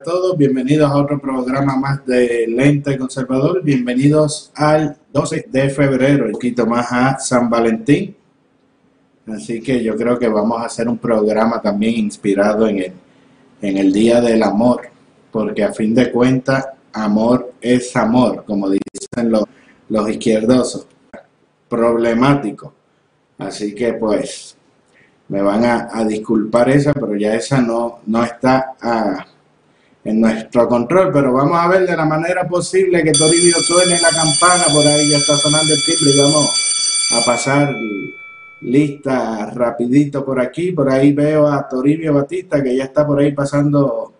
a todos, bienvenidos a otro programa más de Lente Conservador, bienvenidos al 12 de febrero, un poquito más a San Valentín, así que yo creo que vamos a hacer un programa también inspirado en el, en el Día del Amor, porque a fin de cuentas, amor es amor, como dicen los, los izquierdosos, problemático, así que pues me van a, disculpar esa, pero ya esa no, no está ah, en nuestro control, pero vamos a ver de la manera posible que Toribio suene la campana, por ahí ya está sonando el timbre y vamos a pasar lista rapidito por aquí, por ahí veo a Toribio Batista que ya está por ahí pasando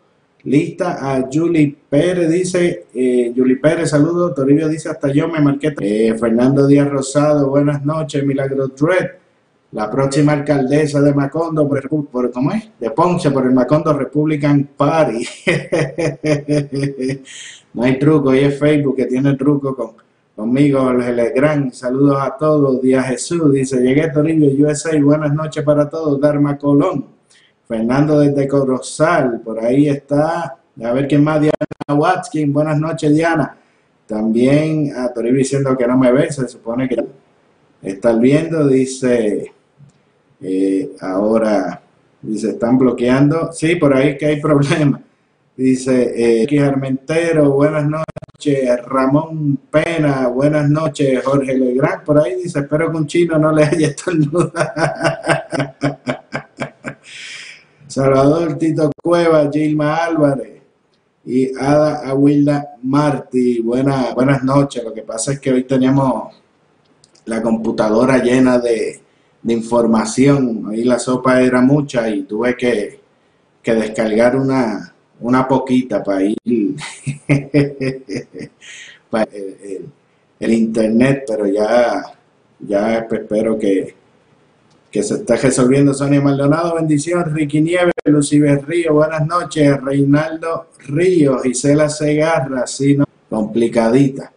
lista, a Julie Pérez dice, eh, Julie Pérez, saludos, Toribio dice hasta yo me marqué, eh, Fernando Díaz Rosado, buenas noches, Milagro Dread, la próxima alcaldesa de Macondo, por, ¿cómo es? De Ponce, por el Macondo Republican Party. no hay truco, y es Facebook que tiene truco con, conmigo, el gran saludos a todos, Día Jesús, dice, llegué Toribio, USA, buenas noches para todos, Dharma Colón, Fernando desde Corozal, por ahí está, a ver quién más, Diana Watkins, buenas noches Diana, también a Toribio diciendo que no me ve, se supone que está viendo, dice... Eh, ahora, dice, están bloqueando. Sí, por ahí que hay problema. Dice, eh, Armentero, buenas noches. Ramón Pena, buenas noches. Jorge Legrand, por ahí dice, espero que un chino no le haya estornudado. Salvador Tito Cueva, Gilma Álvarez y Ada Awilda Martí. Buena, buenas noches. Lo que pasa es que hoy teníamos la computadora llena de, de información. Ahí la sopa era mucha y tuve que, descargar una, una poquita para ir para el, internet, pero ya, ya espero que, que se esté resolviendo. Sonia Maldonado, bendición. Ricky Nieves, Lucibel Río, buenas noches. Reinaldo Río, Gisela Segarra, sí, no, complicadita.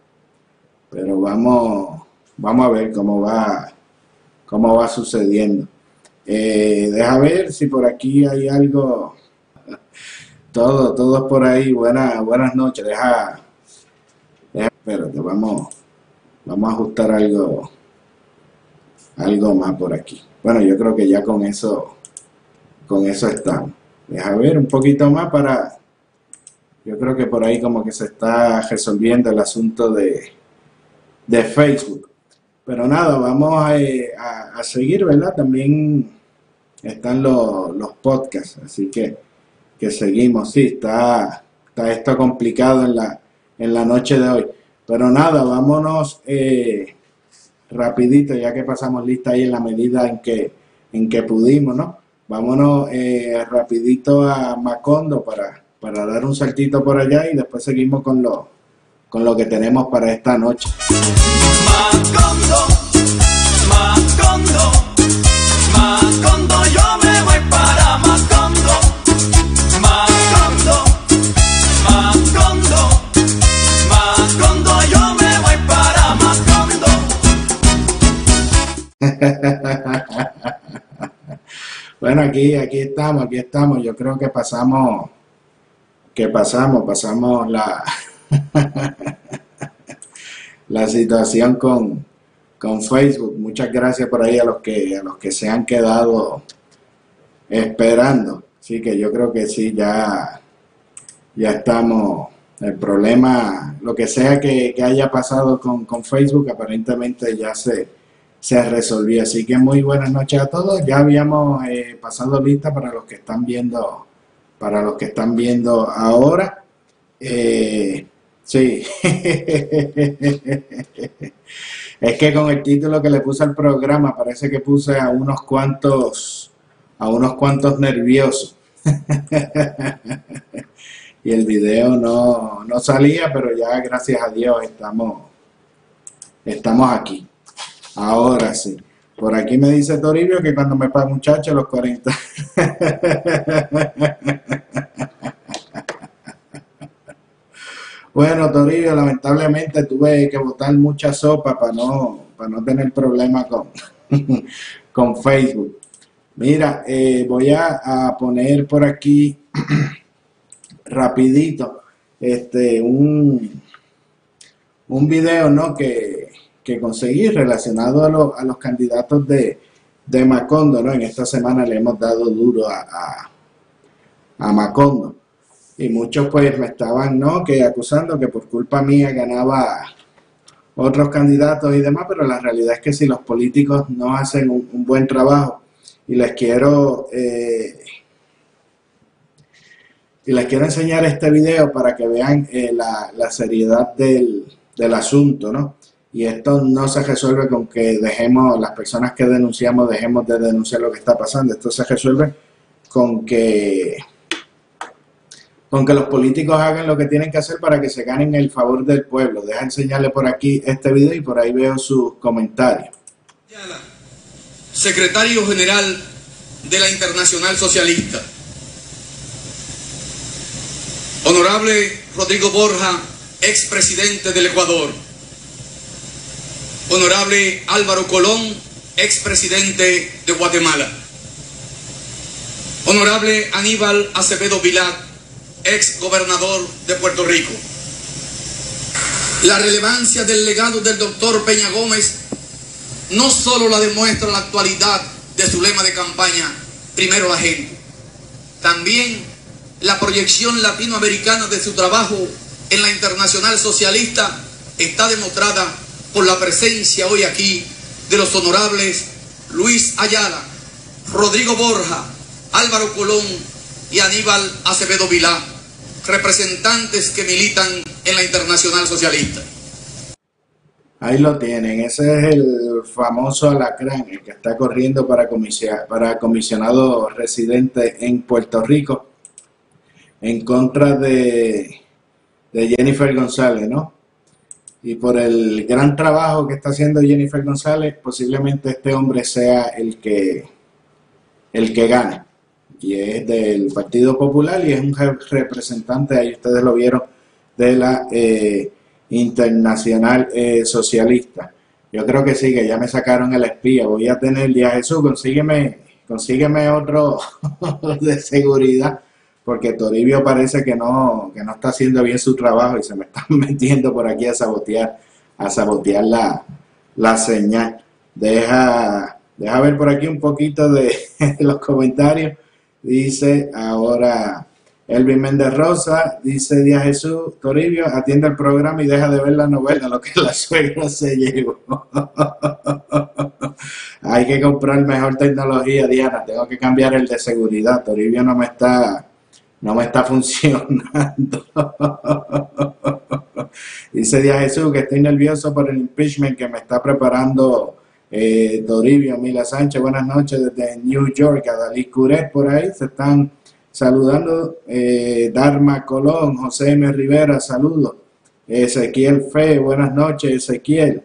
Pero vamos, vamos a ver cómo va cómo va sucediendo. Eh, deja ver si por aquí hay algo. Todo, todo por ahí. Buenas, buenas noches. Deja, deja, espérate, vamos, vamos a ajustar algo, algo más por aquí. Bueno, yo creo que ya con eso, con eso estamos. Deja ver un poquito más para, yo creo que por ahí como que se está resolviendo el asunto de, de Facebook. Pero nada, vamos eh, a, seguir, ¿verdad? También están los, los podcasts, así que, que seguimos. Sí, está, está esto complicado en la, en la noche de hoy. Pero nada, vámonos eh, rapidito, ya que pasamos lista ahí en la medida en que, en que pudimos, ¿no? Vámonos eh, rapidito a Macondo para, para dar un saltito por allá y después seguimos con lo, con lo que tenemos para esta noche. Macondo, Macondo, Macondo, yo me voy para Macondo. Macondo, Macondo, Macondo, yo me voy para Macondo. bueno, aquí, aquí estamos, aquí estamos. Yo creo que pasamos, que pasamos, pasamos la la situación con, Facebook. Muchas gracias por ahí a los que a los que se han quedado esperando. Así que yo creo que sí, ya, ya estamos. El problema, lo que sea que, haya pasado con, Facebook, aparentemente ya se, se resolvió. Así que muy buenas noches a todos. Ya habíamos eh, pasado lista para los que están viendo, para los que están viendo ahora. Eh, Sí. es que con el título que le puse al programa parece que puse a unos cuantos a unos cuantos nerviosos. y el video no, no salía, pero ya gracias a Dios estamos estamos aquí. Ahora sí. Por aquí me dice Toribio que cuando me paga muchacho los 40. Bueno, Toribio, lamentablemente tuve que botar mucha sopa para no, para no tener problemas con, con Facebook. Mira, eh, voy a, poner por aquí rapidito este, un, un video ¿no? que, conseguí relacionado a, a los candidatos de, de, Macondo. ¿no? En esta semana le hemos dado duro a, a, Macondo. Y muchos pues me estaban ¿no? que acusando que por culpa mía ganaba otros candidatos y demás, pero la realidad es que si los políticos no hacen un, buen trabajo y les quiero eh, y les quiero enseñar este video para que vean eh, la, seriedad del, asunto, ¿no? Y esto no se resuelve con que dejemos, las personas que denunciamos, dejemos de denunciar lo que está pasando. Esto se resuelve con que, con que los políticos hagan lo que tienen que hacer para que se ganen el favor del pueblo. Deja enseñarle por aquí este video y por ahí veo sus comentarios. Secretario General de la Internacional Socialista. Honorable Rodrigo Borja, expresidente del Ecuador. Honorable Álvaro Colón, expresidente de Guatemala. Honorable Aníbal Acevedo Vilat, ex gobernador de Puerto Rico. La relevancia del legado del doctor Peña Gómez no solo la demuestra la actualidad de su lema de campaña, primero la gente, también la proyección latinoamericana de su trabajo en la internacional socialista está demostrada por la presencia hoy aquí de los honorables Luis Ayala, Rodrigo Borja, Álvaro Colón y Aníbal Acevedo Vilá, representantes que militan en la internacional socialista. Ahí lo tienen, ese es el famoso alacrán, el que está corriendo para, para comisionado residente en Puerto Rico en contra de, Jennifer González, ¿no? Y por el gran trabajo que está haciendo Jennifer González, posiblemente este hombre sea el que, el que gane. Y es del Partido Popular y es un representante, ahí ustedes lo vieron, de la eh, Internacional eh, Socialista. Yo creo que sí, que ya me sacaron el espía. Voy a tener ya Jesús, consígueme, consígueme otro de seguridad porque Toribio parece que no, que no está haciendo bien su trabajo y se me están metiendo por aquí a sabotear, a sabotear la, la señal. Deja, deja ver por aquí un poquito de, los comentarios. Dice ahora Elvin Méndez Rosa, dice Díaz Jesús, Toribio, atiende el programa y deja de ver la novela, lo que la suegra se llevó. Hay que comprar mejor tecnología, Diana. Tengo que cambiar el de seguridad. Toribio no me está no me está funcionando. Dice Díaz Jesús que estoy nervioso por el impeachment que me está preparando eh, Mila Sánchez. Buenas noches desde New York. A Dalí Curet por ahí se están saludando. Eh, Dharma Colón, José M. Rivera, saludos. Ezequiel Fe, buenas noches, Ezequiel.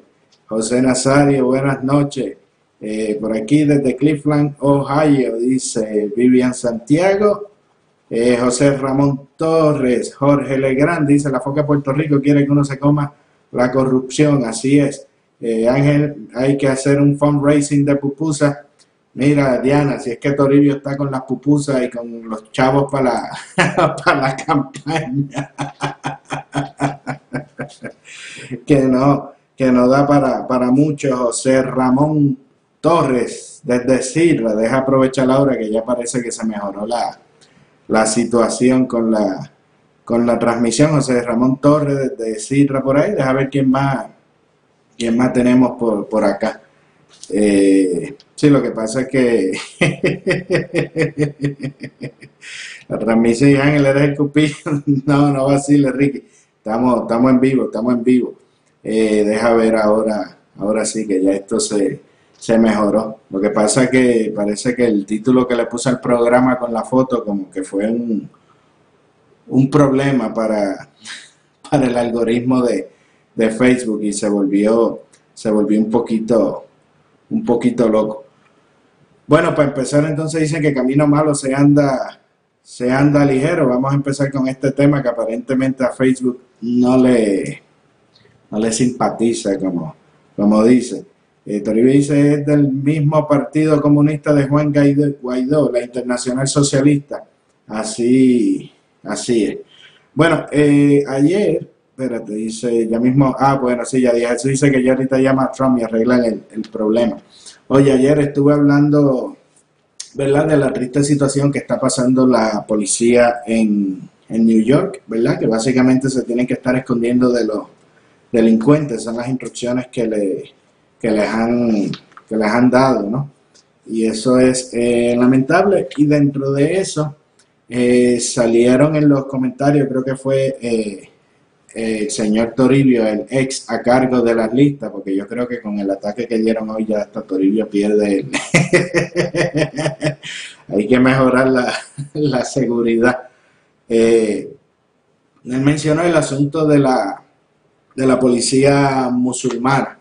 José Nazario, buenas noches. Eh, por aquí desde Cleveland, Ohio, dice Vivian Santiago. Eh, José Ramón Torres, Jorge Legrand dice, la foca de Puerto Rico quiere que uno se coma la corrupción, así es. Eh, Ángel, hay que hacer un fundraising de pupusas. Mira, Diana, si es que Toribio está con las pupusas y con los chavos para la, la campaña, que no, que no da para, para mucho. José Ramón Torres, desde Sirva, deja aprovechar la hora que ya parece que se mejoró la, la situación con la, con la transmisión. José Ramón Torres de Citra por ahí. Deja ver quién más, quién más tenemos por, por acá. Eh, sí, lo que pasa es que la transmisión Ángel eres el cupido. no, no vacile, Ricky. Estamos, estamos en vivo, estamos en vivo. Eh, deja ver ahora, ahora sí que ya esto se, se mejoró. Lo que pasa es que parece que el título que le puse al programa con la foto como que fue un, un problema para, para el algoritmo de, Facebook y se volvió, se volvió un poquito, un poquito loco. Bueno, para empezar entonces dicen que camino malo se anda, se anda ligero. Vamos a empezar con este tema que aparentemente a Facebook no le, no le simpatiza como, como dice. Eh, Toribio dice es del mismo Partido Comunista de Juan Guaidó, la Internacional Socialista. Así, así es. Bueno, eh, ayer, espérate, dice, ya mismo, ah, bueno, sí, ya dije, eso dice que ya ahorita llama a Trump y arreglan el, problema. Oye, ayer estuve hablando, ¿verdad?, de la triste situación que está pasando la policía en, en New York, ¿verdad? Que básicamente se tienen que estar escondiendo de los delincuentes, son las instrucciones que, le, que, les, han, que les han dado, ¿no? Y eso es eh, lamentable. Y dentro de eso eh, salieron en los comentarios, creo que fue eh, el señor Toribio, el ex a cargo de las listas, porque yo creo que con el ataque que dieron hoy ya hasta Toribio pierde. Hay que mejorar la, la seguridad. él mencionó el asunto de la, de la policía musulmana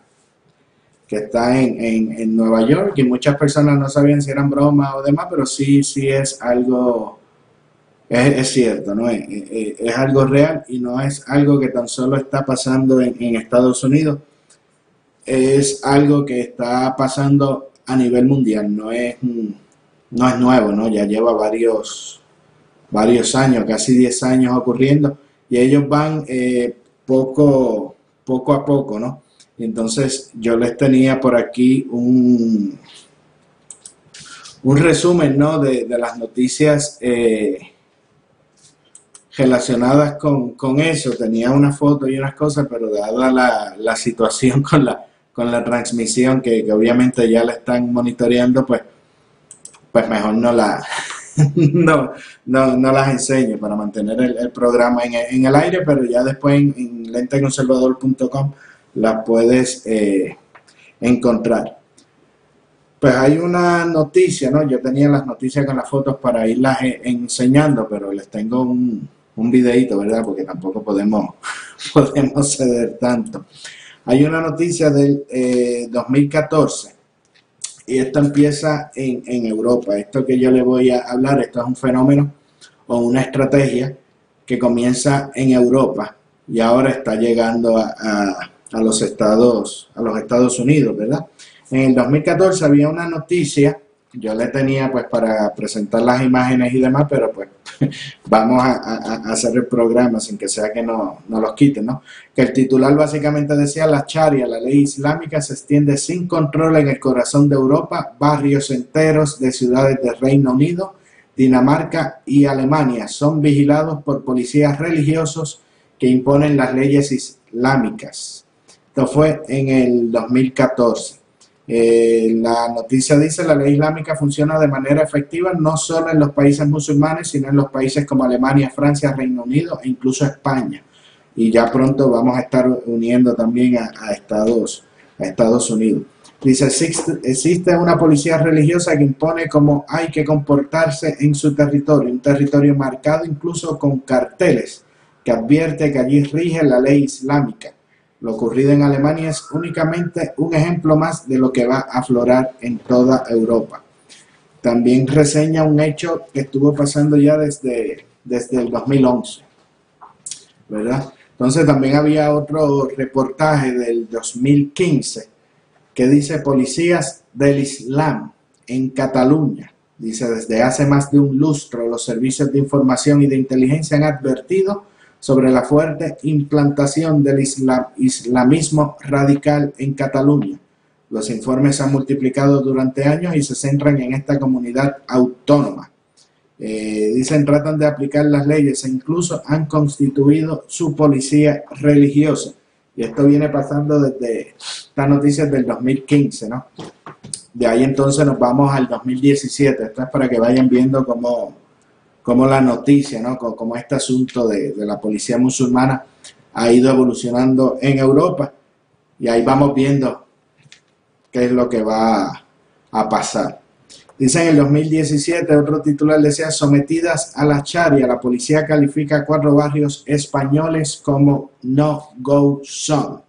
que está en, Nueva York y muchas personas no sabían si eran bromas o demás, pero sí, sí es algo, es, cierto, ¿no? Es, algo real y no es algo que tan solo está pasando en, Estados Unidos, es algo que está pasando a nivel mundial, no es, no es nuevo, ¿no? Ya lleva varios, varios años, casi 10 años ocurriendo y ellos van eh, poco, poco a poco, ¿no? Entonces yo les tenía por aquí un, un resumen, ¿no? De, las noticias eh, relacionadas con, eso. Tenía una foto y unas cosas, pero dada la, la situación con la, con la transmisión, que, obviamente ya la están monitoreando, pues, pues mejor no la, no, no, no, las enseño para mantener el, programa en, el aire, pero ya después en, en lenteconservador.com las puedes eh, encontrar. Pues hay una noticia, ¿no? Yo tenía las noticias con las fotos para irlas eh, enseñando, pero les tengo un, un videito, ¿verdad? Porque tampoco podemos, podemos ceder tanto. Hay una noticia del 2014 eh, y esto empieza en, Europa. Esto que yo le voy a hablar, esto es un fenómeno o una estrategia que comienza en Europa y ahora está llegando a, a, los, Estados, a los Estados Unidos, ¿verdad? En el 2014 había una noticia yo le tenía pues para presentar las imágenes y demás, pero pues vamos a, hacer el programa sin que sea que no, no, los quiten, ¿no? Que el titular básicamente decía, la charia, la ley islámica se extiende sin control en el corazón de Europa, barrios enteros de ciudades del Reino Unido, Dinamarca y Alemania son vigilados por policías religiosos que imponen las leyes islámicas. Esto fue en el 2014. Eh, la noticia dice la ley islámica funciona de manera efectiva no solo en los países musulmanes, sino en los países como Alemania, Francia, Reino Unido e incluso España. Y ya pronto vamos a estar uniendo también a, Estados, a Estados Unidos. Dice, existe, existe una policía religiosa que impone cómo hay que comportarse en su territorio, un territorio marcado incluso con carteles que advierte que allí rige la ley islámica. Lo ocurrido en Alemania es únicamente un ejemplo más de lo que va a aflorar en toda Europa. También reseña un hecho que estuvo pasando ya desde, desde el 2011, ¿verdad? Entonces también había otro reportaje del 2015 que dice policías del Islam en Cataluña. Dice, desde hace más de un lustro los servicios de información y de inteligencia han advertido sobre la fuerte implantación del islamismo radical en Cataluña. Los informes se han multiplicado durante años y se centran en esta comunidad autónoma. Eh, dicen tratan de aplicar las leyes e incluso han constituido su policía religiosa. Y esto viene pasando desde estas noticias del 2015, ¿no? De ahí entonces nos vamos al 2017. Esto es para que vayan viendo cómo, cómo la noticia, ¿no? Como, este asunto de, la policía musulmana ha ido evolucionando en Europa y ahí vamos viendo qué es lo que va a pasar. Dice en el 2017, otro titular decía, sometidas a la charia, la policía califica cuatro barrios españoles como no-go zone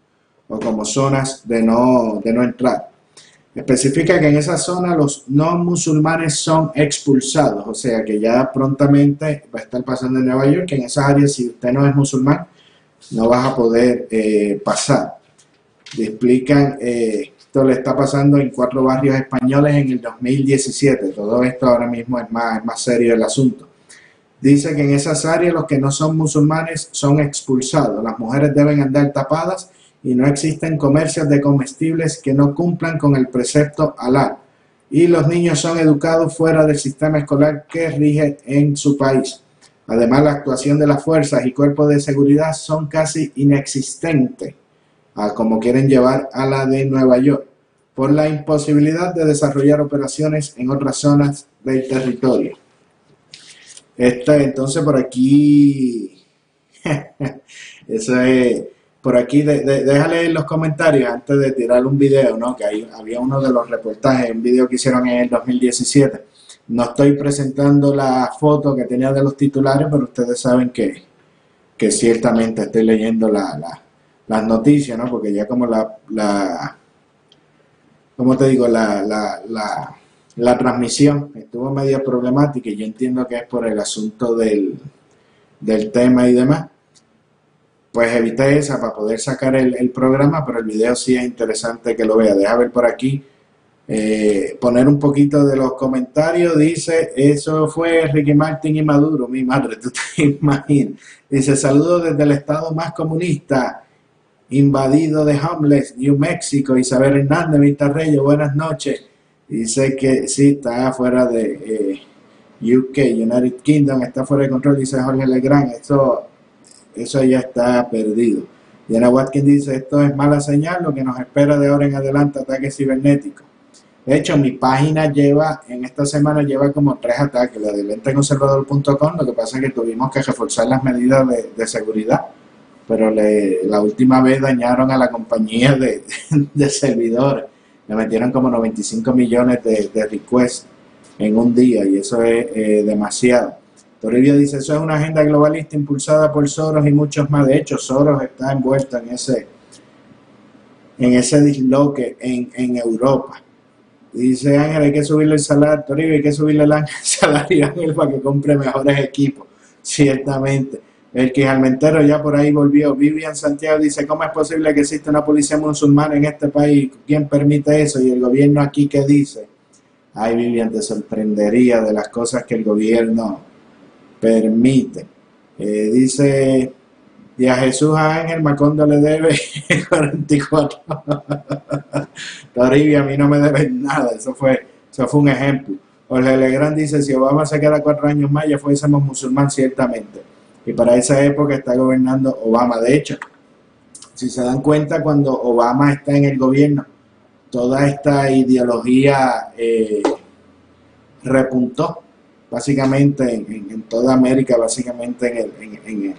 o como zonas de no, de no entrar. Especifica que en esa zona los no musulmanes son expulsados, o sea que ya prontamente va a estar pasando en Nueva York, que en esas áreas si usted no es musulmán, no vas a poder eh, pasar. Le explican, eh, esto le está pasando en cuatro barrios españoles en el 2017, todo esto ahora mismo es más, más serio el asunto. Dice que en esas áreas los que no son musulmanes son expulsados. Las mujeres deben andar tapadas y no existen comercios de comestibles que no cumplan con el precepto halal. Y los niños son educados fuera del sistema escolar que rige en su país. Además, la actuación de las fuerzas y cuerpos de seguridad son casi inexistentes, como quieren llevar a la de Nueva York, por la imposibilidad de desarrollar operaciones en otras zonas del territorio. Esta, entonces, por aquí, eso es, por aquí, déjale en los comentarios antes de tirar un video, ¿no? Que ahí había uno de los reportajes, un video que hicieron en el 2017 no estoy presentando la foto que tenía de los titulares, pero ustedes saben que, que ciertamente estoy leyendo la, las noticias, ¿no? Porque ya como la, la ¿cómo te digo? La, la, la, transmisión estuvo medio problemática y yo entiendo que es por el asunto del, del tema y demás. Pues evité esa para poder sacar el, el programa, pero el video sí es interesante que lo vea. Deja ver por aquí eh, poner un poquito de los comentarios. Dice, eso fue Ricky Martin y Maduro, mi madre, tú te imaginas. Dice, saludos desde el estado más comunista, invadido de homeless, New Mexico. Isabel Hernández, Reyes, buenas noches. Dice que sí, está fuera de eh, UK, United Kingdom, está fuera de control, dice Jorge Legrand. Eso, eso ya está perdido. Diana Watkins dice, esto es mala señal, lo que nos espera de ahora en adelante, ataque cibernético. De hecho, mi página lleva, en esta semana lleva como tres ataques, la de lenteconservador.com, lo que pasa es que tuvimos que reforzar las medidas de, seguridad, pero la última vez dañaron a la compañía de, servidores, le metieron como 95 millones de, requests en un día y eso es eh, demasiado. Toribio dice, eso es una agenda globalista impulsada por Soros y muchos más. De hecho, Soros está envuelto en ese, en ese disloque en, en Europa. Dice Ángel, hay que subirle el salario, Toribio, hay que subirle el salario a Ángel para que compre mejores equipos. Ciertamente. El que Almentero ya por ahí volvió. Vivian Santiago dice, ¿cómo es posible que exista una policía musulmana en este país? ¿Quién permite eso? Y el gobierno aquí, ¿qué dice? Ay, Vivian, te sorprendería de las cosas que el gobierno permite. Eh, dice y a Jesús Ángel Macondo le debe 44. Toribia a mí no me debe nada, eso fue, eso fue un ejemplo. Jorge Legrand dice, si Obama se queda cuatro años más, ya fuésemos musulmán ciertamente. Y para esa época está gobernando Obama. De hecho, si se dan cuenta, cuando Obama está en el gobierno, toda esta ideología eh, repuntó básicamente en, toda América, básicamente en el, en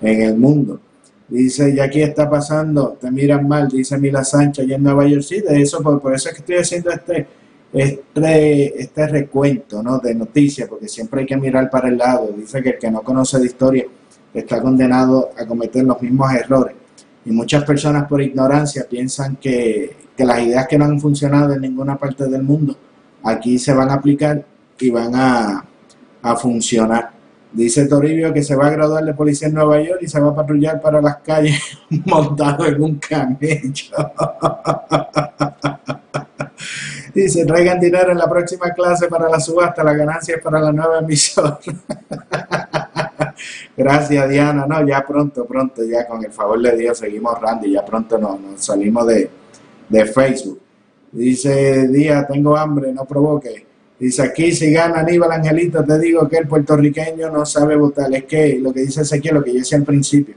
en el mundo. Dice, y aquí está pasando, te miran mal, dice Mila Sánchez, y en Nueva York, de eso, por, eso es que estoy haciendo este, este, este recuento ¿no? de noticias, porque siempre hay que mirar para el lado. Dice que el que no conoce de historia está condenado a cometer los mismos errores. Y muchas personas por ignorancia piensan que, que las ideas que no han funcionado en ninguna parte del mundo, aquí se van a aplicar y van a, a funcionar. Dice Toribio que se va a graduar de policía en Nueva York y se va a patrullar para las calles montado en un camello. Dice, traigan dinero en la próxima clase para la subasta, la ganancia es para la nueva emisora. Gracias Diana, no, ya pronto, pronto, ya con el favor de Dios seguimos Randy, ya pronto nos, salimos de, de Facebook. Dice, Día, tengo hambre, no provoque. Dice aquí, si gana Aníbal Angelito, te digo que el puertorriqueño no sabe votar. Es que lo que dice Ezequiel, lo que yo decía al principio.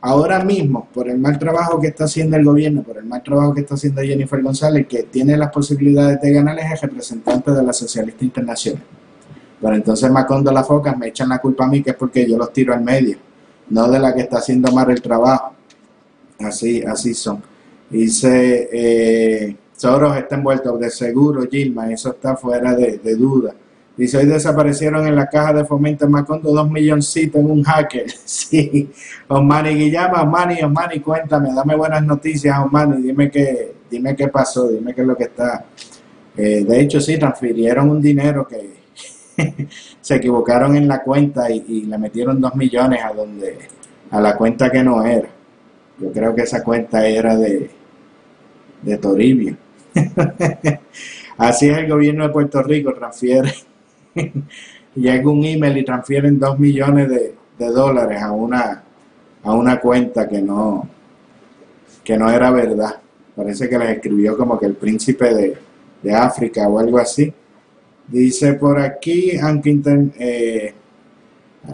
Ahora mismo, por el mal trabajo que está haciendo el gobierno, por el mal trabajo que está haciendo Jennifer González, que tiene las posibilidades de ganar, es el representante de la Socialista Internacional. Pero entonces Macondo la Focas me echan la culpa a mí, que es porque yo los tiro al medio, no de la que está haciendo mal el trabajo. Así, así son. Dice... Eh, Soros está envuelto de seguro, Gilma, eso está fuera de, duda. Dice, hoy desaparecieron en la caja de fomento Macondo dos milloncitos en un hacker. Sí, Osmani Guillama, Osmani, Osmani, cuéntame, dame buenas noticias, Osmani, dime qué, dime qué pasó, dime qué es lo que está. Eh, de hecho, sí, transfirieron un dinero que se equivocaron en la cuenta y, le metieron dos millones a donde, a la cuenta que no era. Yo creo que esa cuenta era de, de Toribio. Así es el gobierno de Puerto Rico, transfiere, llega un email y transfieren 2 millones de, dólares a una, a una cuenta que no, que no era verdad. Parece que les escribió como que el príncipe de, de África o algo así. Dice por aquí, aunque eh,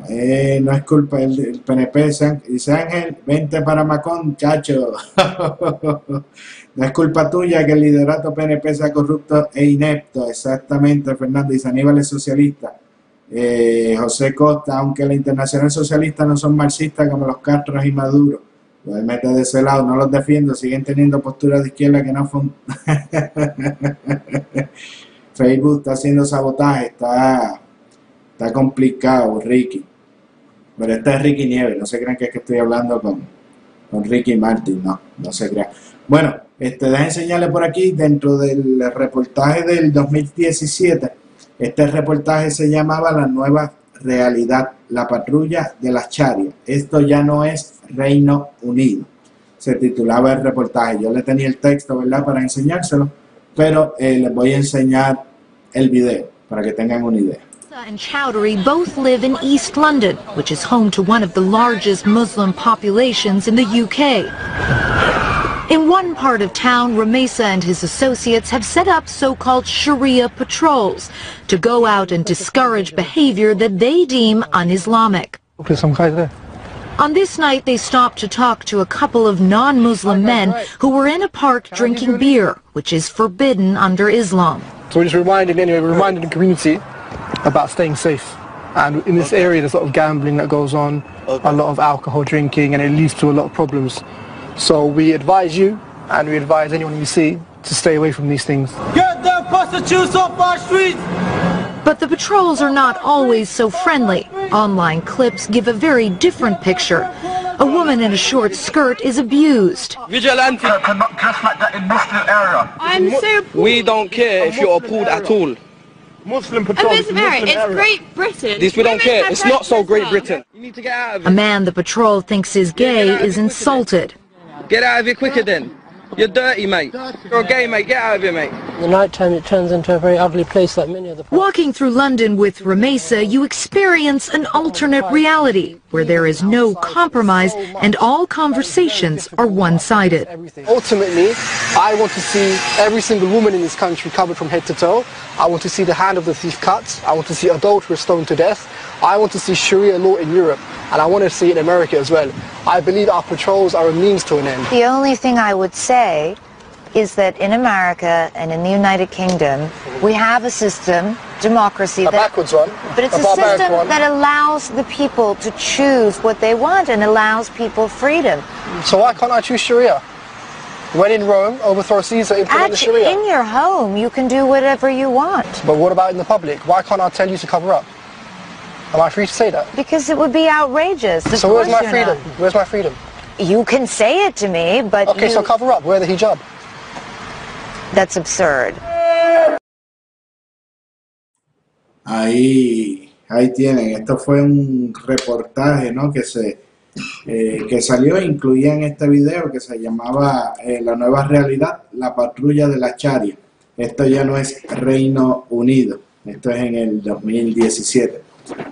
eh, no es culpa del, PNP, dice Ángel, vente para Macón, chacho. no es culpa tuya que el liderato PNP sea corrupto e inepto, exactamente, Fernando. Dice Aníbal es socialista. Eh, José Costa, aunque la internacional socialista no son marxistas como los Castros y Maduro, los mete de ese lado, no los defiendo, siguen teniendo posturas de izquierda que no son... Facebook está haciendo sabotaje, está, está complicado, Ricky. Pero este es Ricky Nieves, no se crean que es que estoy hablando con, con Ricky Martin, no, no se crean. Bueno, este, dejen enseñarles por aquí, dentro del reportaje del 2017, este reportaje se llamaba La nueva realidad, la patrulla de las charias. Esto ya no es Reino Unido. Se titulaba el reportaje. Yo le tenía el texto, ¿verdad?, para enseñárselo pero eh, les voy a enseñar el video para que tengan una idea. And Chowdhury both live in East London, which is home to one of the largest Muslim populations in the UK. In one part of town, Ramesa and his associates have set up so-called Sharia patrols to go out and discourage behavior that they deem un-Islamic. On this night, they stopped to talk to a couple of non-Muslim men who were in a park drinking beer, which is forbidden under Islam. So we're just reminding, anyway, reminding the community about staying safe. And in this area, there's a lot of gambling that goes on, a lot of alcohol drinking, and it leads to a lot of problems. So we advise you, and we advise anyone you see, to stay away from these things. Get the prostitutes off our streets! But the patrols are not always so friendly. Online clips give a very different picture. A woman in a short skirt is abused. Vigilante cannot dress like that in Muslim area. I'm so We don't care if you're appalled at all. Muslim patrol. Muslim area. It's Great Britain. This we don't Women care. It's not so Great. Britain. You need to get out of A man the patrol thinks is gay is insulted. Get out of here quicker then. You're dirty, mate. You're a gay, mate. Get out of here, mate. In the night time it turns into a very ugly place like many other places. Walking through London with Ramesa, you experience an alternate reality where there is no compromise and all conversations are one-sided. Ultimately, I want to see every single woman in this country covered from head to toe. I want to see the hand of the thief cut. I want to see adulterers stoned to death. I want to see Sharia law in Europe, and I want to see it in America as well. I believe our patrols are a means to an end. The only thing I would say is that in America and in the United Kingdom, we have a system, democracy, A that, backwards one, but it's a a system one. that allows the people to choose what they want and allows people freedom. So why can't I choose Sharia? When in Rome, overthrow Caesar, implement the At, Sharia. in your home, you can do whatever you want But what about in the public? Why can't I tell you to cover up? Am I free to say that? because it would be outrageous. Of So where's my freedom? not. Where's my freedom? You can say it to me, but Okay, you- so cover up. Wear the hijab. that's absurd. Ahí, ahí tienen. Esto fue un reportaje, ¿no? Que se eh, que salió e incluía en este video que se llamaba eh, La nueva realidad, la patrulla de la Charia. Esto ya no es Reino Unido. Esto es en el 2017.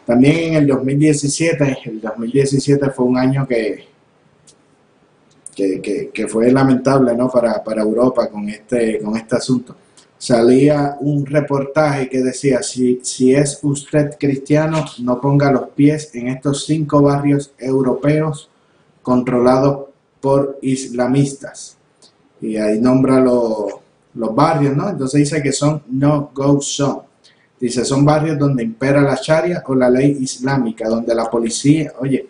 También en el 2017, el 2017 fue un año que, que, que- fue lamentable ¿no? para, para Europa con este, con este asunto. Salía un reportaje que decía, si, si es usted cristiano, no ponga los pies en estos cinco barrios europeos controlados por islamistas. Y ahí nombra los, los barrios, ¿no? Entonces dice que son no-go zone. Dice, son barrios donde impera la sharia o la ley islámica, donde la policía, oye,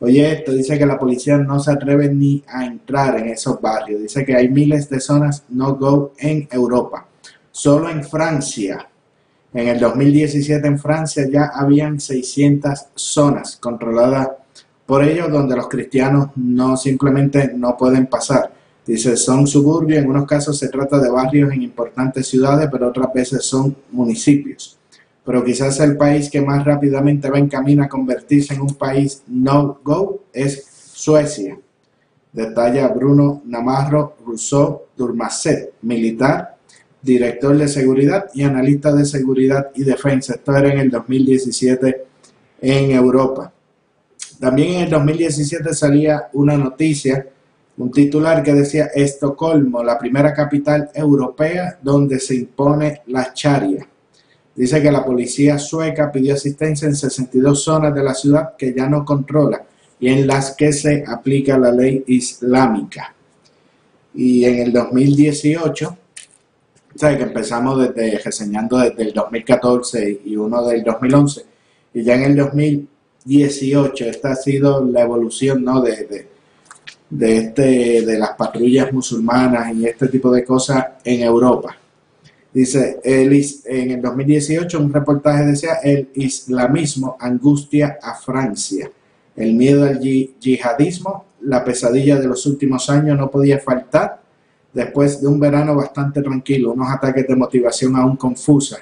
oye esto, dice que la policía no se atreve ni a entrar en esos barrios. Dice que hay miles de zonas no-go en Europa. Solo en Francia, en el 2017 en Francia ya habían 600 zonas controladas por ellos donde los cristianos no simplemente no pueden pasar. Dice, son suburbios, en unos casos se trata de barrios en importantes ciudades, pero otras veces son municipios. Pero quizás el país que más rápidamente va en camino a convertirse en un país no-go es Suecia. Detalla Bruno Namarro Rousseau Durmacet, militar director de seguridad y analista de seguridad y defensa. Esto era en el 2017 en Europa. También en el 2017 salía una noticia, un titular que decía Estocolmo, la primera capital europea donde se impone la charia. Dice que la policía sueca pidió asistencia en 62 zonas de la ciudad que ya no controla y en las que se aplica la ley islámica. Y en el 2018, ¿sabes? que empezamos desde reseñando desde el 2014 y uno del 2011, y ya en el 2018, esta ha sido la evolución ¿no? de, este, de las patrullas musulmanas y este tipo de cosas en Europa. Dice, el, en el 2018 un reportaje decía, el islamismo angustia a Francia. El miedo al yihadismo, la pesadilla de los últimos años no podía faltar después de un verano bastante tranquilo, unos ataques de motivación aún confusa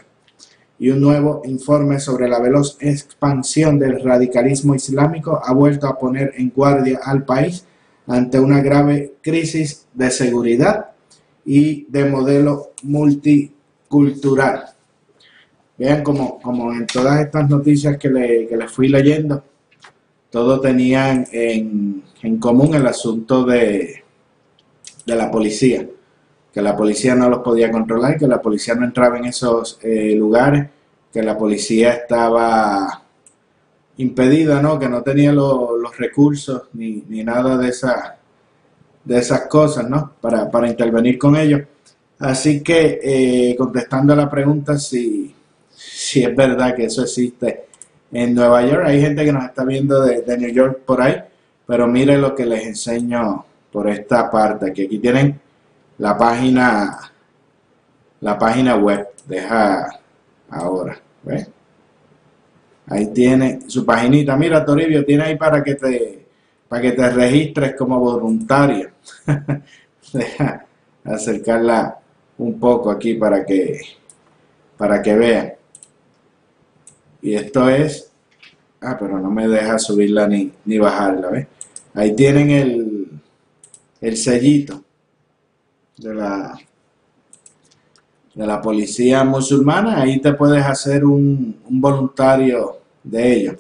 y un nuevo informe sobre la veloz expansión del radicalismo islámico ha vuelto a poner en guardia al país ante una grave crisis de seguridad y de modelo multicultural. Vean como, como en todas estas noticias que, le, les fui leyendo, todos tenían en, común el asunto de, de, la policía, que la policía no los podía controlar, que la policía no entraba en esos eh, lugares, que la policía estaba impedida, ¿no? que no tenía los recursos ni, nada de, esa, de esas cosas ¿no? para, para intervenir con ellos. Así que eh, contestando a la pregunta si, si es verdad que eso existe en Nueva York. Hay gente que nos está viendo de, New York por ahí, pero mire lo que les enseño por esta parte, que aquí tienen la página, la página web, deja ahora, ¿ves? Ahí tiene su paginita. Mira, Toribio, tiene ahí para que te, para que te registres como voluntario. deja acercarla un poco aquí para que, para que vean. Y esto es, ah, pero no me deja subirla ni, ni bajarla, ¿ves? Ahí tienen el, el sellito de la, de la policía musulmana, ahí te puedes hacer un, voluntario de ellos.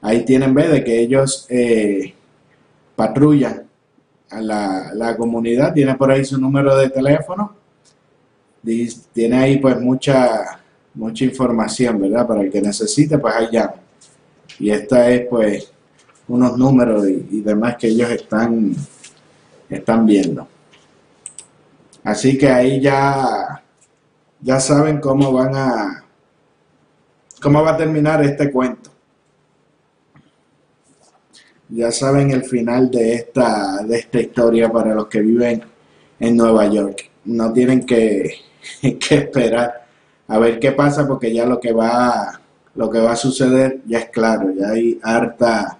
Ahí tienen, ve, de que ellos eh, patrullan a la, la, comunidad, tiene por ahí su número de teléfono, tiene ahí pues mucha mucha información, ¿verdad? Para el que necesite, pues ahí. Y esta es pues unos números y, demás que ellos están, están viendo. Así que ahí ya, ya saben cómo van a, cómo va a terminar este cuento. Ya saben el final de esta, de esta historia para los que viven en Nueva York. No tienen que, que esperar a ver qué pasa porque ya lo que va lo que va a suceder ya es claro, ya hay harta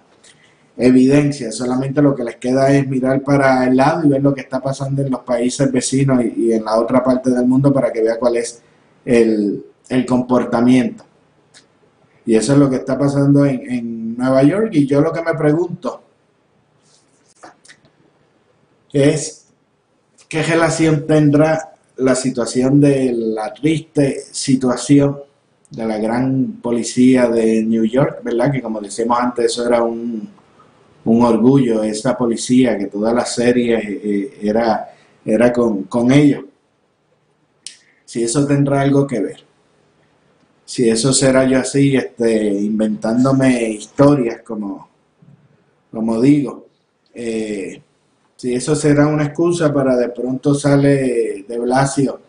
evidencia, solamente lo que les queda es mirar para el lado y ver lo que está pasando en los países vecinos y, en la otra parte del mundo para que vea cuál es el, comportamiento. Y eso es lo que está pasando en, en Nueva York y yo lo que me pregunto es qué relación tendrá la situación de la triste situación de la gran policía de New York, ¿verdad? Que como decíamos antes, eso era un, un orgullo, esa policía, que toda la serie eh, era, era con, con ellos. Si eso tendrá algo que ver. Si eso será yo así, este, inventándome historias, como, como digo. Eh, si eso será una excusa para de pronto sale de Blasio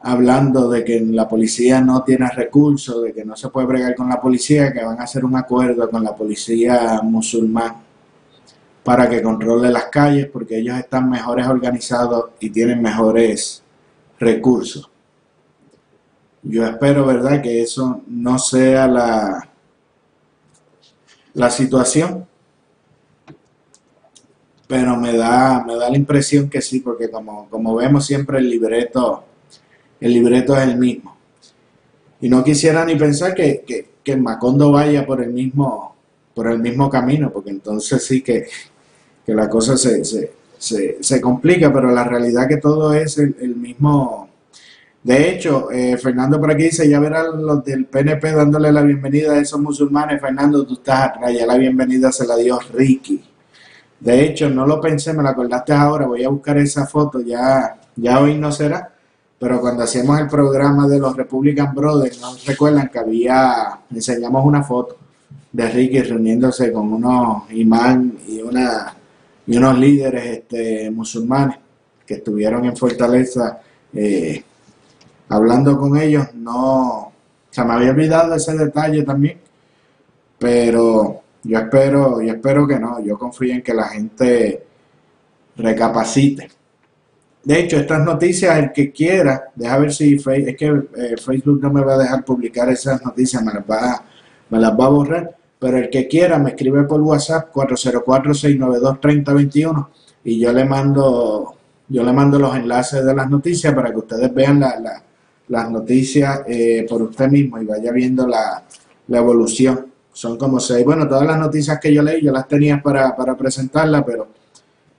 hablando de que la policía no tiene recursos, de que no se puede bregar con la policía, que van a hacer un acuerdo con la policía musulmán para que controle las calles porque ellos están mejores organizados y tienen mejores recursos. Yo espero, ¿verdad?, que eso no sea la, la situación pero me da, me da la impresión que sí, porque como, como vemos siempre el libreto, el libreto es el mismo. Y no quisiera ni pensar que, que, Macondo vaya por el mismo, por el mismo camino, porque entonces sí que, la cosa se, se, se, complica, pero la realidad que todo es el, mismo, De hecho, eh, Fernando por aquí dice, ya verán los del PNP dándole la bienvenida a esos musulmanes. Fernando, tú estás atrás, la bienvenida se la dio Ricky. De hecho, no lo pensé, me lo acordaste ahora, voy a buscar esa foto, ya, ya hoy no será, pero cuando hacíamos el programa de los Republican Brothers, ¿no recuerdan que había, enseñamos una foto de Ricky reuniéndose con unos imán y, una, y unos líderes este, musulmanes que estuvieron en Fortaleza eh, hablando con ellos, no, se me había olvidado ese detalle también, pero yo espero, yo espero que no, yo confío en que la gente recapacite. De hecho, estas noticias, el que quiera, deja ver si es que eh, Facebook no me va a dejar publicar esas noticias, me las va, me las va a borrar, pero el que quiera me escribe por WhatsApp 404-692-3021 y yo le mando yo le mando los enlaces de las noticias para que ustedes vean las noticias eh, por usted mismo y vaya viendo la, la evolución son como seis. Bueno, todas las noticias que yo leí, yo las tenía para, para presentarlas, pero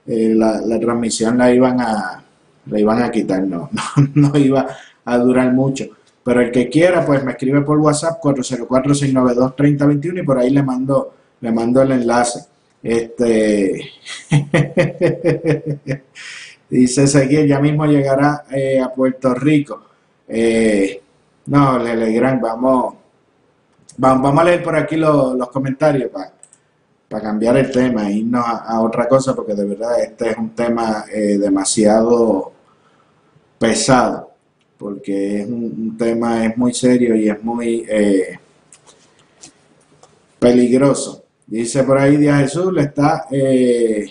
eh, la, transmisión la iban a, la iban a quitar, no, no, iba a durar mucho. Pero el que quiera, pues me escribe por WhatsApp 404-692-3021 y por ahí le mando, le mando el enlace. Este dice seguir, ya mismo llegará eh, a Puerto Rico. Eh, no, Legrand, vamos, Vamos a leer por aquí los, comentarios para cambiar el tema e irnos a, otra cosa, porque de verdad este es un tema eh, demasiado pesado, porque es un, tema es muy serio y es muy eh, peligroso. Dice por ahí Díaz Jesús, le está... Eh,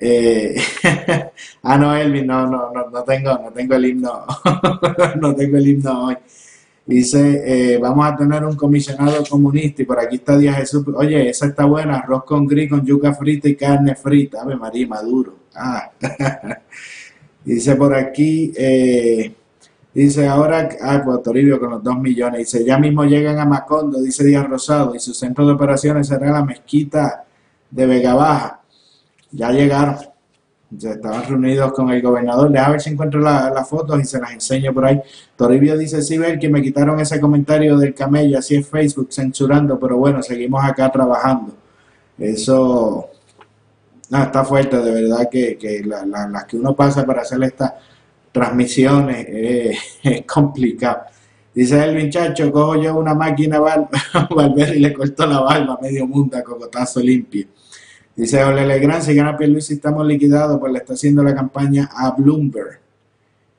ah, no, Elvin, no, no, no, no tengo, no tengo el himno, no tengo el himno hoy. Dice, eh, vamos a tener un comisionado comunista y por aquí está Díaz Jesús. Oye, esa está buena, arroz con gris, con yuca frita y carne frita. Ave María, maduro. Ah. dice por aquí, eh, dice ahora, ah, pues Toribio con los dos millones. Dice, ya mismo llegan a Macondo, dice Díaz Rosado, y su centro de operaciones será la mezquita de Vega Baja. Ya llegaron estaban reunidos con el gobernador. Deja ver si encuentro las fotos y se las enseño por ahí. Toribio dice, sí, ver que me quitaron ese comentario del camello, así es Facebook, censurando, pero bueno, seguimos acá trabajando. Eso no, está fuerte, de verdad que, que las que uno pasa para hacer estas transmisiones es complicado. Dice el muchacho, cojo yo una máquina Valverde y le corto la barba medio mundo a cocotazo limpio. Dice Ole Legrand, si gana Pierluisi estamos liquidados, pues le está haciendo la campaña a Bloomberg.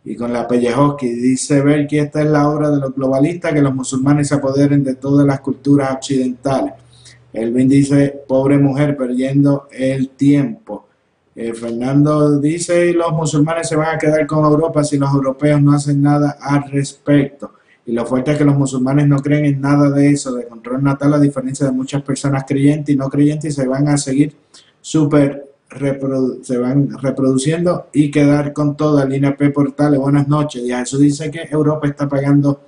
Y con la Pellejoski dice ver que esta es la obra de los globalistas, que los musulmanes se apoderen de todas las culturas occidentales. Elvin dice, pobre mujer, perdiendo el tiempo. Eh, Fernando dice, los musulmanes se van a quedar con Europa si los europeos no hacen nada al respecto. Y lo fuerte es que los musulmanes no creen en nada de eso, de control natal, a diferencia de muchas personas creyentes y no creyentes, y se van a seguir súper, se van reproduciendo y quedar con toda línea P Portales. Buenas noches. Y eso dice que Europa está pagando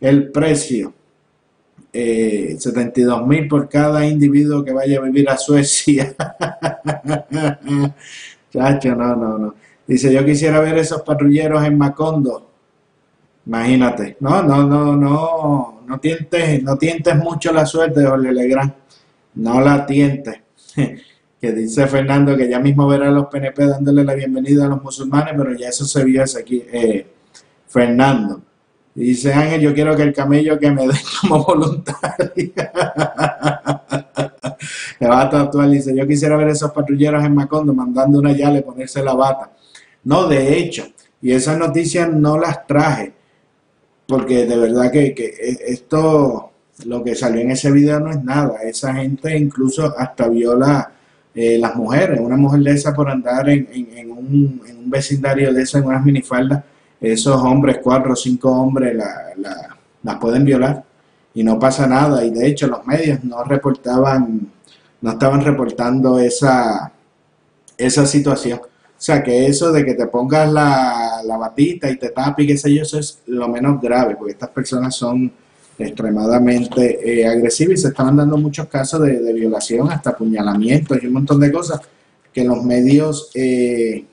el precio. Eh, 72 mil por cada individuo que vaya a vivir a Suecia. Chacho, no, no, no. Dice, yo quisiera ver esos patrulleros en Macondo Imagínate, no, no, no, no, no tientes, no tientes mucho la suerte Jorge Legrand, no la tientes. que dice Fernando que ya mismo verá a los PNP dándole la bienvenida a los musulmanes, pero ya eso se vio aquí, eh, Fernando. dice Ángel, yo quiero que el camello que me dé como voluntario. Le va a dice, yo quisiera ver esos patrulleros en Macondo mandando una yale ponerse la bata. No, de hecho, y esas noticias no las traje porque de verdad que, esto, lo que salió en ese video no es nada. Esa gente incluso hasta viola eh, las mujeres. Una mujer de esa por andar en, un, vecindario de eso, en unas minifaldas, esos hombres, cuatro o cinco hombres, la, las pueden violar y no pasa nada. Y de hecho los medios no reportaban, no estaban reportando esa, esa situación. O sea, que eso de que te pongas la, la batita y te tapes y qué sé yo, eso es lo menos grave, porque estas personas son extremadamente eh, agresivas y se estaban dando muchos casos de, violación, hasta apuñalamientos y un montón de cosas que los medios, eh,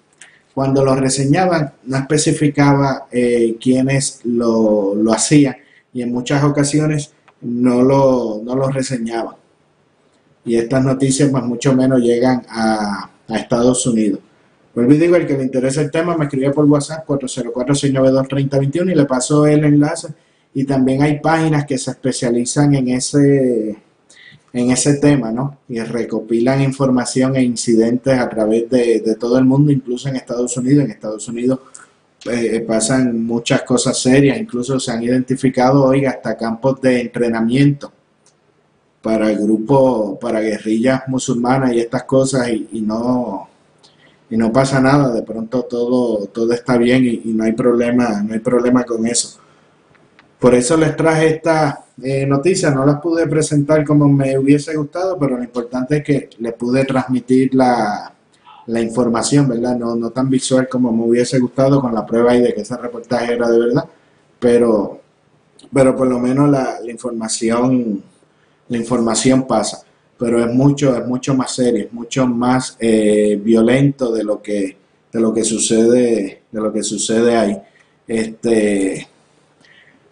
cuando lo reseñaban no especificaba eh, quiénes lo, lo hacían y en muchas ocasiones no lo, no lo reseñaban. Y estas noticias más mucho menos llegan a, a Estados Unidos. Vuelvo y digo, el que le interesa el tema me escribe por WhatsApp 404-692-3021 y le paso el enlace. Y también hay páginas que se especializan en ese, en ese tema, ¿no? Y recopilan información e incidentes a través de, todo el mundo, incluso en Estados Unidos. En Estados Unidos eh, pasan muchas cosas serias, incluso se han identificado, oiga, hasta campos de entrenamiento para el grupo, para guerrillas musulmanas y estas cosas y, y no y no pasa nada, de pronto todo, todo está bien y, y no hay problema, no hay problema con eso. Por eso les traje esta eh, noticia, no las pude presentar como me hubiese gustado, pero lo importante es que les pude transmitir la, la información, ¿verdad? No, no tan visual como me hubiese gustado con la prueba ahí de que ese reportaje era de verdad, pero, pero por lo menos la, la información, la información pasa pero es mucho, es mucho más serio, es mucho más eh, violento de lo que, de lo que sucede, de lo que sucede ahí. Este,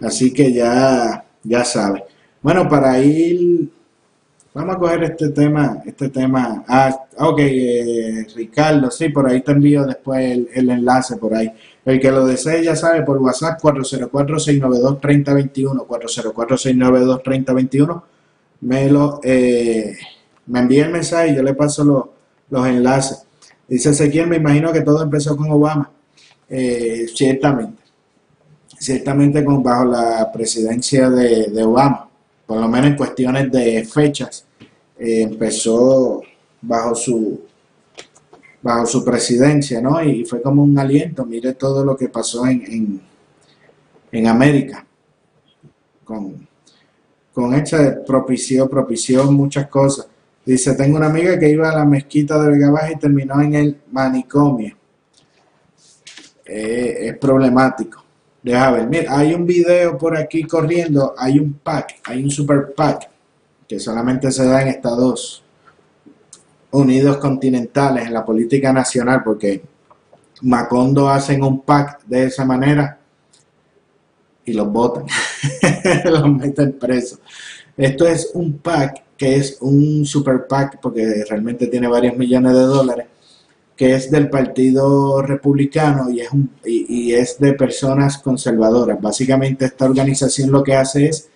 así que ya, ya sabe. Bueno, para ir, vamos a coger este tema, este tema. Ah, ok, eh, Ricardo, sí, por ahí te envío después el, el, enlace por ahí. El que lo desee ya sabe por WhatsApp 404-692-3021, 404-692-3021 me lo eh, me envía el mensaje y yo le paso los, los enlaces. Dice Ezequiel, me imagino que todo empezó con Obama. Eh, ciertamente, ciertamente con, bajo la presidencia de, Obama, por lo menos en cuestiones de fechas, eh, empezó bajo su bajo su presidencia, ¿no? Y fue como un aliento, mire todo lo que pasó en, en, en América con, con esta propició, propició muchas cosas. Dice, tengo una amiga que iba a la mezquita de Vega Baja y terminó en el manicomio. Eh, es problemático. Deja ver, mira, hay un video por aquí corriendo, hay un pack, hay un super pack que solamente se da en Estados Unidos continentales, en la política nacional, porque Macondo hacen un pack de esa manera y los votan, los meten presos. Esto es un pack que es un super PAC, porque realmente tiene varios millones de dólares, que es del Partido Republicano y es, un, y, es de personas conservadoras. Básicamente esta organización lo que hace es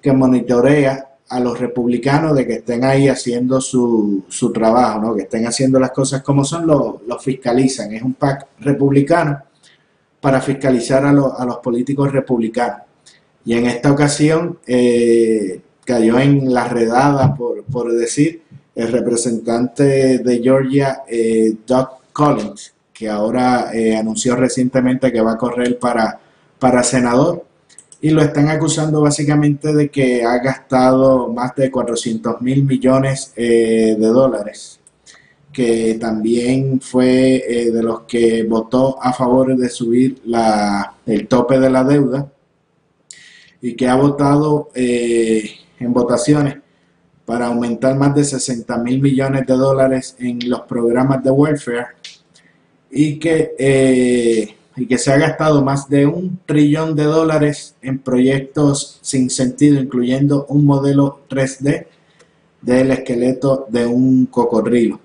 que monitorea a los republicanos de que estén ahí haciendo su, su trabajo, ¿no? que estén haciendo las cosas como son, lo, lo fiscalizan. Es un PAC republicano para fiscalizar a, lo, a los políticos republicanos. Y en esta ocasión eh, cayó en la redada, por, por, decir, el representante de Georgia, eh, Doug Collins, que ahora eh, anunció recientemente que va a correr para, para senador. Y lo están acusando básicamente de que ha gastado más de 400 mil millones de dólares que también fue eh, de los que votó a favor de subir la, el tope de la deuda y que ha votado eh, en votaciones para aumentar más de 60 mil millones de dólares en los programas de welfare y que, eh, y que se ha gastado más de un trillón de dólares en proyectos sin sentido, incluyendo un modelo 3D del esqueleto de un cocodrilo.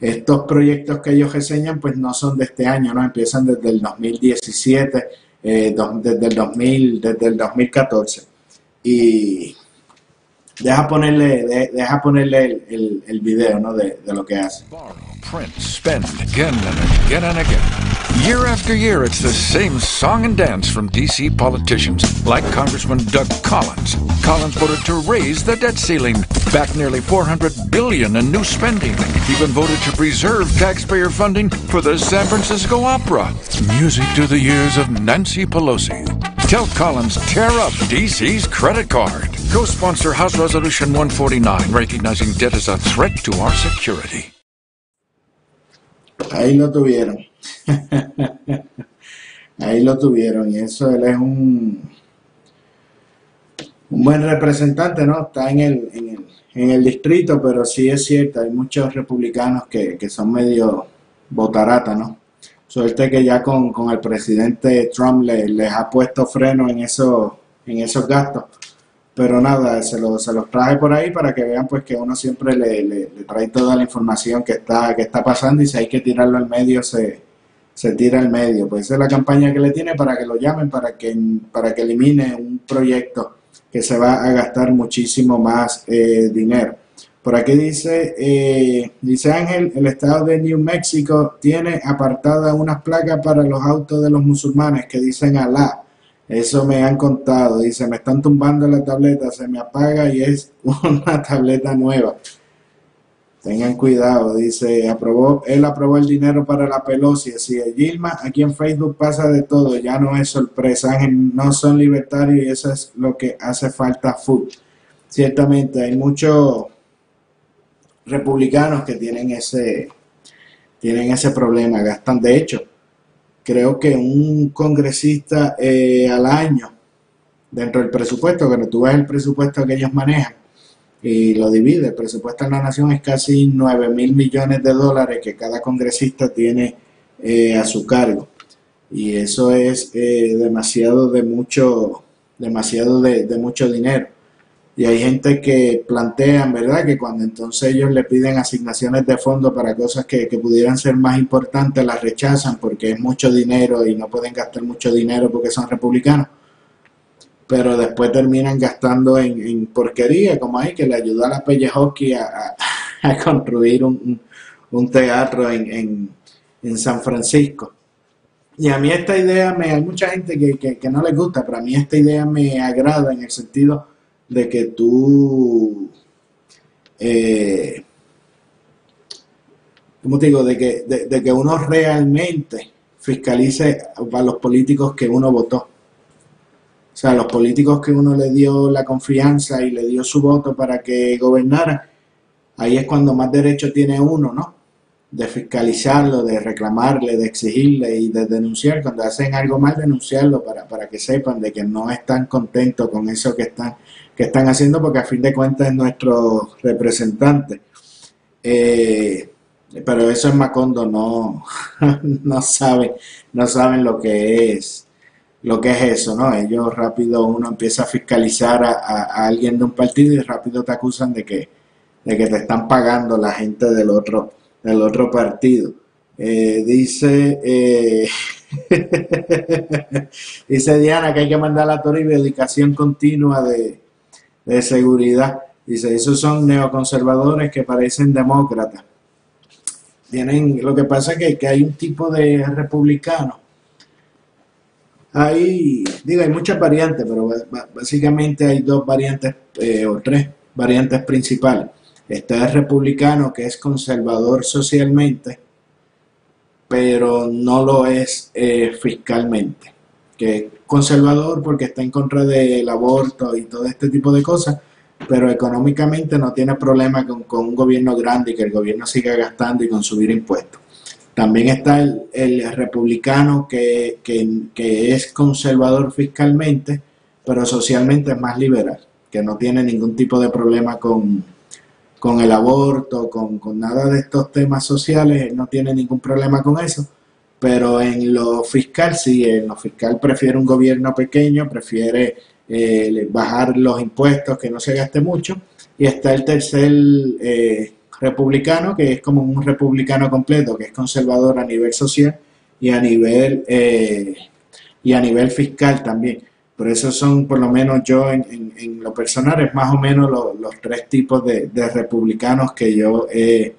Estos proyectos que ellos reseñan pues no son de este año, no empiezan desde el 2017, eh, do, desde el 2000, desde el 2014. Y deja ponerle, de, deja ponerle el, el, el video ¿no? de, de, lo que hace. Print, spend again and again and again. Year after year, it's the same song and dance from DC politicians, like Congressman Doug Collins. Collins voted to raise the debt ceiling, back nearly 400 billion in new spending, even voted to preserve taxpayer funding for the San Francisco Opera. Music to the ears of Nancy Pelosi. Tell Collins tear up DC's credit card. Co-sponsor House Resolution 149, recognizing debt as a threat to our security. Ahí lo tuvieron. Ahí lo tuvieron. Y eso él es un, un buen representante, ¿no? Está en el, en el, en el distrito, pero sí es cierto, hay muchos republicanos que, que son medio botarata, ¿no? Suerte que ya con, con el presidente Trump le- les ha puesto freno en, eso, en esos gastos. Pero nada, se, lo- se los traje por ahí para que vean pues que uno siempre le, le- trae toda la información que está, que está pasando y si hay que tirarlo al medio se, se tira al medio. Pues esa es la campaña que le tiene para que lo llamen, para que, para que elimine un proyecto que se va a gastar muchísimo más eh, dinero. Por aquí dice, eh, dice Ángel, el estado de New Mexico tiene apartadas unas placas para los autos de los musulmanes que dicen Alá. Eso me han contado. Dice, me están tumbando la tableta, se me apaga y es una tableta nueva. Tengan cuidado, dice, aprobó, él aprobó el dinero para la Pelosi, así es. Gilma, aquí en Facebook pasa de todo, ya no es sorpresa, Ángel, no son libertarios y eso es lo que hace falta full. Ciertamente, hay muchos republicanos que tienen ese, tienen ese problema, gastan, de hecho, creo que un congresista eh, al año, dentro del presupuesto, que tú ves el presupuesto que ellos manejan, y lo divide. El presupuesto de la nación es casi 9 mil millones de dólares que cada congresista tiene eh, a su cargo. Y eso es eh, demasiado de mucho, demasiado de, de mucho dinero. Y hay gente que plantean, ¿verdad?, que cuando entonces ellos le piden asignaciones de fondos para cosas que, que pudieran ser más importantes, las rechazan porque es mucho dinero y no pueden gastar mucho dinero porque son republicanos pero después terminan gastando en, en porquería, como hay que le ayudó a la Pellejoski a, a, construir un, un- teatro en, en- en San Francisco. Y a mí esta idea, me, hay mucha gente que, que- que no le gusta, pero a mí esta idea me agrada en el sentido de que tú, eh, ¿cómo te digo? De que, de, que uno realmente fiscalice a los políticos que uno votó. O sea, los políticos que uno le dio la confianza y le dio su voto para que gobernaran, ahí es cuando más derecho tiene uno, ¿no? De fiscalizarlo, de reclamarle, de exigirle y de denunciar. Cuando hacen algo mal, denunciarlo para, para que sepan de que no están contentos con eso que están, que están haciendo, porque a fin de cuentas es nuestro representante. Eh, pero eso en Macondo no, no saben, no saben lo que es lo que es eso, ¿no? Ellos rápido uno empieza a fiscalizar a, alguien de un partido y rápido te acusan de que, de que te están pagando la gente del otro, del otro partido. Eh, dice, eh, dice Diana que hay que mandar a Torre dedicación continua de, de seguridad. Dice, esos son neoconservadores que parecen demócratas. Tienen, lo que pasa es que, que hay un tipo de republicano hay, digo, hay muchas variantes, pero básicamente hay dos variantes eh, o tres variantes principales. Está el republicano que es conservador socialmente, pero no lo es eh, fiscalmente. Que es conservador porque está en contra del aborto y todo este tipo de cosas, pero económicamente no tiene problema con, con un gobierno grande y que el gobierno siga gastando y con subir impuestos. También está el, republicano que, que- que es conservador fiscalmente, pero socialmente es más liberal, que no tiene ningún tipo de problema con, con el aborto, con, con nada de estos temas sociales, no tiene ningún problema con eso. Pero en lo fiscal sí, en lo fiscal prefiere un gobierno pequeño, prefiere eh, bajar los impuestos, que no se gaste mucho. Y está el tercer eh, republicano, que es como un republicano completo, que es conservador a nivel social y a nivel, eh, y a nivel fiscal también. Por eso son, por lo menos yo en, en- en lo personal, es más o menos lo- los tres tipos de, de republicanos que yo he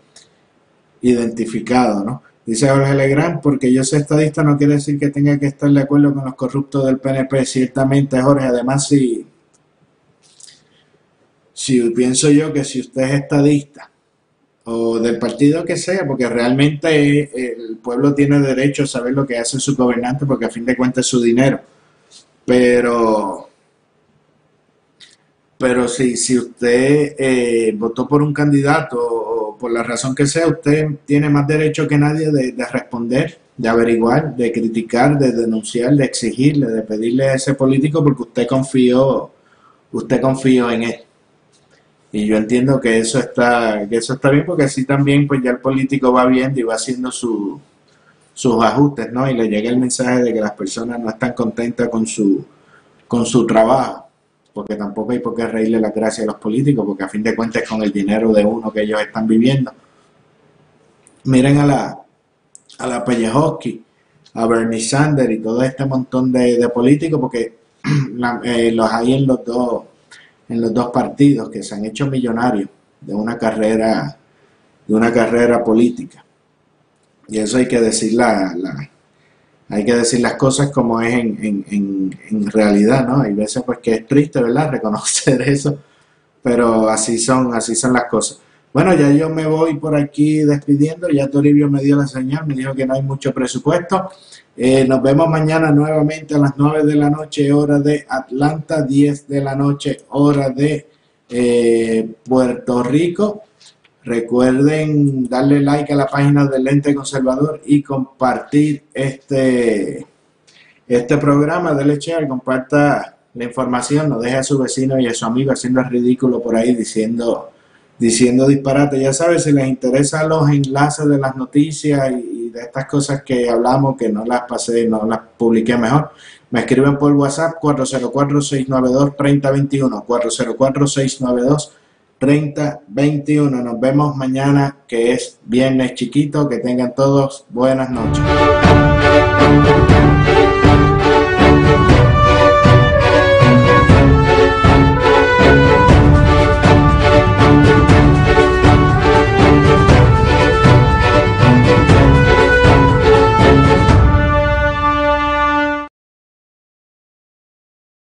identificado, ¿no? Dice Jorge Legrand, porque yo soy estadista no quiere decir que tenga que estar de acuerdo con los corruptos del PNP. Ciertamente, Jorge, además si, si pienso yo que si usted es estadista o del partido que sea, porque realmente eh, el pueblo tiene derecho a saber lo que hace su gobernante, porque a fin de cuentas es su dinero. Pero, pero si, si usted eh, votó por un candidato por la razón que sea, usted tiene más derecho que nadie de, de responder, de averiguar, de criticar, de denunciar, de exigirle, de pedirle a ese político porque usted confió, usted confió en él. Y yo entiendo que eso está, que eso está bien porque así también pues ya el político va viendo y va haciendo su, sus ajustes, ¿no? Y le llega el mensaje de que las personas no están contentas con su, con su trabajo, porque tampoco hay por qué reírle las gracias a los políticos, porque a fin de cuentas es con el dinero de uno que ellos están viviendo. Miren a la, a la a Bernie Sanders y todo este montón de, políticos, porque eh, los hay en los dos en los dos partidos que se han hecho millonarios de una carrera de una carrera política y eso hay que decir la, hay que decir las cosas como es en, en, en, realidad no hay veces pues que es triste verdad reconocer eso pero así son así son las cosas bueno, ya yo me voy por aquí despidiendo. Ya Toribio me dio la señal, me dijo que no hay mucho presupuesto. Eh, nos vemos mañana nuevamente a las 9 de la noche, hora de Atlanta, 10 de la noche, hora de eh, Puerto Rico. Recuerden darle like a la página del Lente Conservador y compartir este, este programa. Dele share, comparta la información, no deje a su vecino y a su amigo haciendo el ridículo por ahí diciendo diciendo disparate. Ya sabes, si les interesan los enlaces de las noticias y, de estas cosas que hablamos, que no las pasé, no las publiqué mejor, me escriben por WhatsApp 404-692-3021. 404-692-3021. Nos vemos mañana, que es viernes chiquito. Que tengan todos buenas noches.